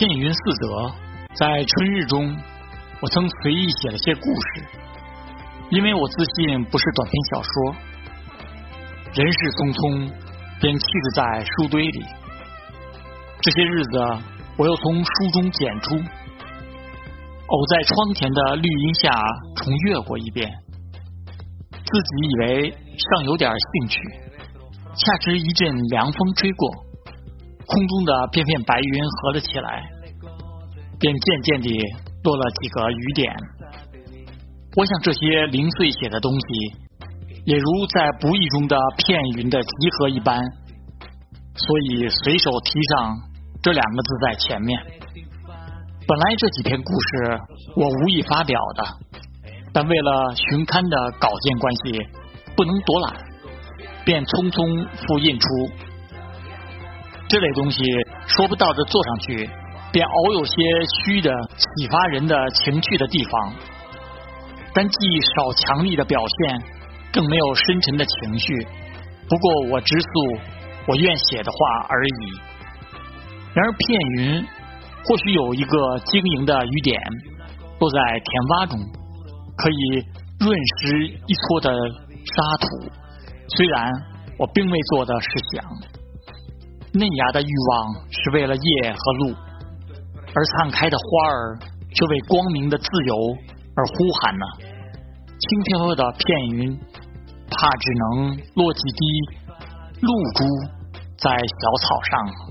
片云四则，在春日中，我曾随意写了些故事，因为我自信不是短篇小说。人事匆匆，便弃置在书堆里。这些日子，我又从书中捡出，偶在窗前的绿荫下重阅过一遍，自己以为尚有点兴趣，恰值一阵凉风吹过，空中的片片白云合了起来，便渐渐地落了几个雨点。我想这些零碎写的东西，也如在不意中的片云的集合一般，所以随手提上。这两个字在前面。本来这几篇故事我无意发表的，但为了巡刊的稿件关系，不能躲懒，便匆匆复印出。这类东西说不到的做上去，便偶有些虚的启发人的情趣的地方，但既少强力的表现，更没有深沉的情绪。不过我直诉我愿写的话而已。然而片云或许有一个晶莹的雨点落在田洼中，可以润湿一撮的沙土。虽然我并未做的是想，嫩芽的欲望是为了叶和露，而灿开的花儿却为光明的自由而呼喊呢。轻飘飘的片云，怕只能落几滴露珠在小草上。